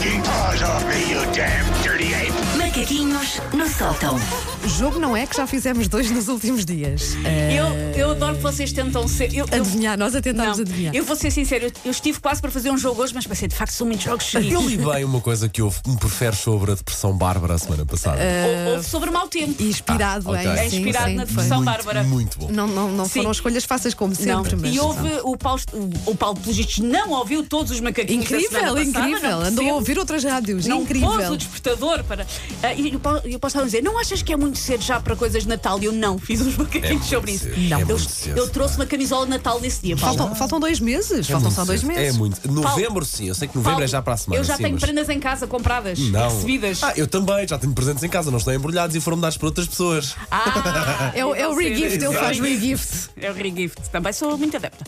stinking paws off me, you damn dirty ape! Macaquinhos no sótão. Jogo não é que já fizemos dois nos últimos dias. Eh, Eu, eu adoro que vocês tentam ser. Eu, eu- adivinhar, nós a não, tentámos adivinhar. eu vou ser sincero, eu, eu estive quase para fazer um jogo hoje, mas pensei, de facto, são muitos jogos Eu seguidos. li bem uma coisa que houve, me prefere sobre a depressão bárbara a semana passada. Ou- Houve sobre mau tempo. Inspirado Ah, ok. em É sim, inspirado sim, na foi. depressão muito, bárbara. muito bom. Não, não, não Sim. foram escolhas fáceis como Não. sempre, mas. E houve o Paulo, o, o Paulo pelos vistos, não ouviu todos os macaquinhos. da Incrível, semana passada, incrível. não Andou a percebo. ouvir outras rádios. Não pôs incrível. o despertador para. Ah, e e o Paulo estava a dizer: Não achas que é muito cedo já para coisas de Natal? E eu não, fiz uns macaquinhos muito sobre isso. cedo, é eu, cedo, eu trouxe uma camisola de Natal nesse dia. Paulo. Faltam, faltam dois meses. É faltam só dois cedo. meses. É muito. Novembro, sim. Eu sei que novembro Paulo, é já para a semana. Eu já sim, tenho mas- prendas em casa compradas, Não. recebidas. Ah, eu também, já tenho presentes em casa, não estão embrulhados e foram dados para outras pessoas. Ah, É, o- é o você- regift, ele faz regift. É o regift, também sou muito adepta.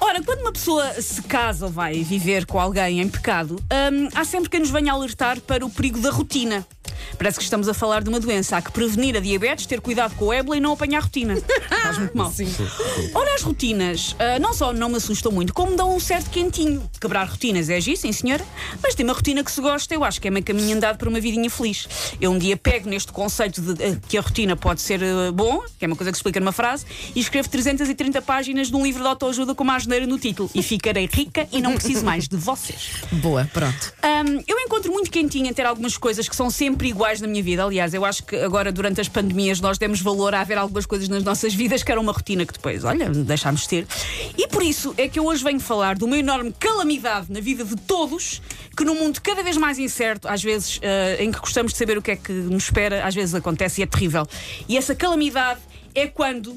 Ora, quando uma pessoa se casa ou vai viver com alguém em pecado, hum, há sempre quem nos venha alertar para o perigo da rotina. Parece que estamos a falar de uma doença. Há que prevenir a diabetes, ter cuidado com o ébola e não apanhar rotina. Faz muito mal. Ora, as rotinas ah, não só não me assustam muito, como dão um certo quentinho. Quebrar rotinas é agir, sim senhora, mas tem uma rotina que se gosta, eu acho que é meio caminho andado para uma vidinha feliz. Eu um dia pego neste conceito de ah, que a rotina pode ser ah, bom, que é uma coisa que se explica numa frase, e escrevo 330 páginas de um livro de autoajuda com uma asneira no título. E ficarei rica e não preciso mais de vocês. Boa, pronto. Hum, eu encontro muito quentinho em ter algumas coisas que são sempre iguais na minha vida. Aliás, eu acho que agora, durante as pandemias, nós demos valor a haver algumas coisas nas nossas vidas que eram uma rotina que depois, olha, deixámos de ter. E por isso é que eu hoje venho falar de uma enorme calamidade na vida de todos, que num mundo cada vez mais incerto, às vezes eh, em que gostamos de saber o que é que nos espera, às vezes acontece e é terrível. E essa calamidade é quando.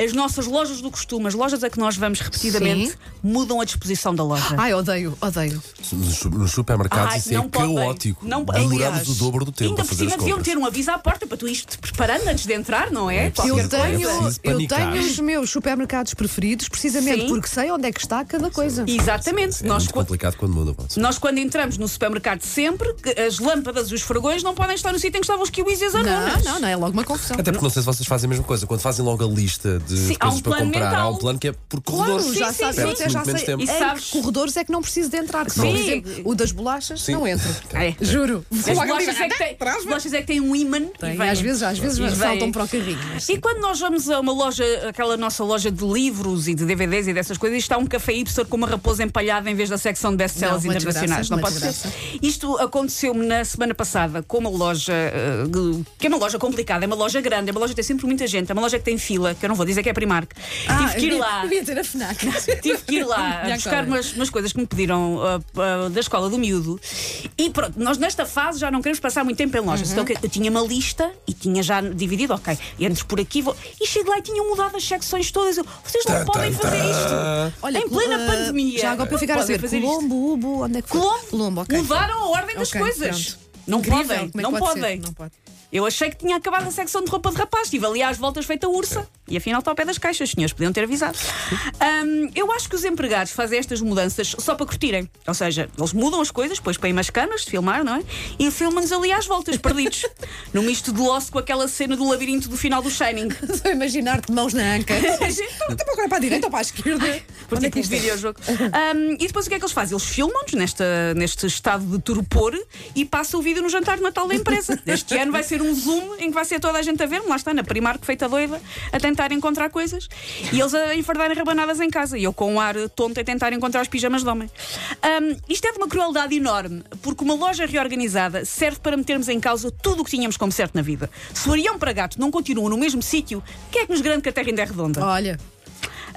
As nossas lojas do costume, as lojas a que nós vamos repetidamente, Sim. mudam a disposição da loja. Ai, odeio, odeio. Nos su- Nos supermercados Ai, isso é não podem. caótico. Não- Demoramos aliás, o dobro do tempo Ainda por cima deviam ter um aviso à porta para tu ires te preparando antes de entrar, não é? É Qualquer Eu tenho, eu tenho os meus supermercados preferidos precisamente Sim. porque sei onde é que está cada coisa. Exatamente. É nós, muito complicado quando muda. nós, quando entramos no supermercado sempre, as lâmpadas e os fragões não podem estar no sítio em que estavam os kiwis e as Não, não, não, é logo uma confusão. Até porque não sei se vocês fazem a mesma coisa. Quando fazem logo a lista de Sim, há coisas um para plano comprar, mental. há um plano que é por Claro, corredores. já sim, sabe, sim, eu sim. até já sei. tempo. E sabes- corredores é que não preciso de entrar. Por Sim. exemplo, o das bolachas Sim. não entro. É. Juro. As Logo bolachas é que têm- as bolachas é que têm um imã. Tem, vêm. às vezes, às vezes saltam para o carrinho. E quando nós vamos a uma loja, aquela nossa loja de livros e de DVDs e dessas coisas, está um café hipster com uma raposa empalhada em vez da secção de best-sellers internacionais. não pode ser. Isto aconteceu-me na semana passada com uma loja eh, que é uma loja complicada, é uma loja grande, é uma loja que tem sempre muita gente, é uma loja que tem fila, que eu não vou dizer que é Primark. Tive que ir devia- lá. Devia ter a FNAC. Tive que ir lá a buscar umas, umas coisas que me pediram ah, ah, da escola do miúdo. E pronto, nós nesta fase já não queremos passar muito tempo em lojas. Então que- eu tinha uma lista e tinha já dividido, ok, entro por aqui vou... e chego lá e tinham mudado as secções todas. Eu, Vocês não Tan, podem tan, fazer tan. isto. em plena ah, pandemia. Já agora para ficar a saber, fazer isto. Colombo, Ubo, onde é que foi? Colombo, Colombo, ok. mudaram a ordem das Ok, coisas. pronto. Não Incrível, podem, é não pode ser? podem. Não pode. Eu achei que tinha acabado a secção de roupa de rapaz. Estive ali às voltas feita ursa. E afinal está ao pé das caixas. Os senhores podiam ter avisado. Hum, eu acho que os empregados fazem estas mudanças só para curtirem. Ou seja, eles mudam as coisas, depois põem umas câmaras de filmar, não é? E filmam-nos ali às voltas, perdidos. Num misto de loss com aquela cena do labirinto do final do Shining. Estou a imaginar-te mãos na anca. Então para para a direita ou para a esquerda? Por é tipo um isto é? videojogo. Um, e depois o que é que eles fazem? Eles filmam-nos neste estado de torpor e passam o vídeo no jantar de Natal da empresa. Este ano vai ser um zoom em que vai ser toda a gente a ver, lá está, na Primark feita doida, a tentar encontrar coisas e eles a enfardarem rabanadas em casa e eu com um ar tonto a tentar encontrar os pijamas de homem. Um, isto é de uma crueldade enorme, porque uma loja reorganizada serve para metermos em causa tudo o que tínhamos como certo na vida. Se o Arião para gato não continua no mesmo sítio, quem é que nos garante que a Terra ainda é redonda? Olha,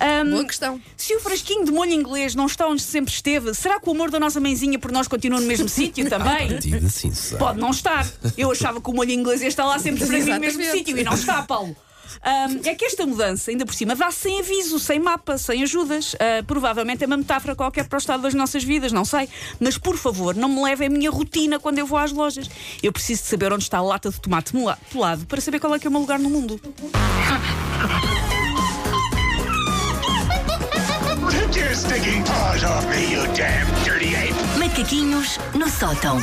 Um, boa questão. se o frasquinho de molho inglês não está onde sempre esteve, será que o amor da nossa mãezinha por nós continua no mesmo sítio também? Diga sim. Pode não estar. Eu achava que o molho inglês ia estar lá sempre para mim no mesmo sítio e não está, Paulo. Ahm, é que esta mudança, ainda por cima, dá sem aviso, sem mapa, sem ajudas. Ah, provavelmente é uma metáfora qualquer para o estado das nossas vidas, não sei. Mas por favor, não me levem a minha rotina quando eu vou às lojas. Eu preciso de saber onde está a lata de tomate pelado para saber qual é que é o meu lugar no mundo. Take your stinking paws off me, you damn dirty ape! Macaquinhos no sótão.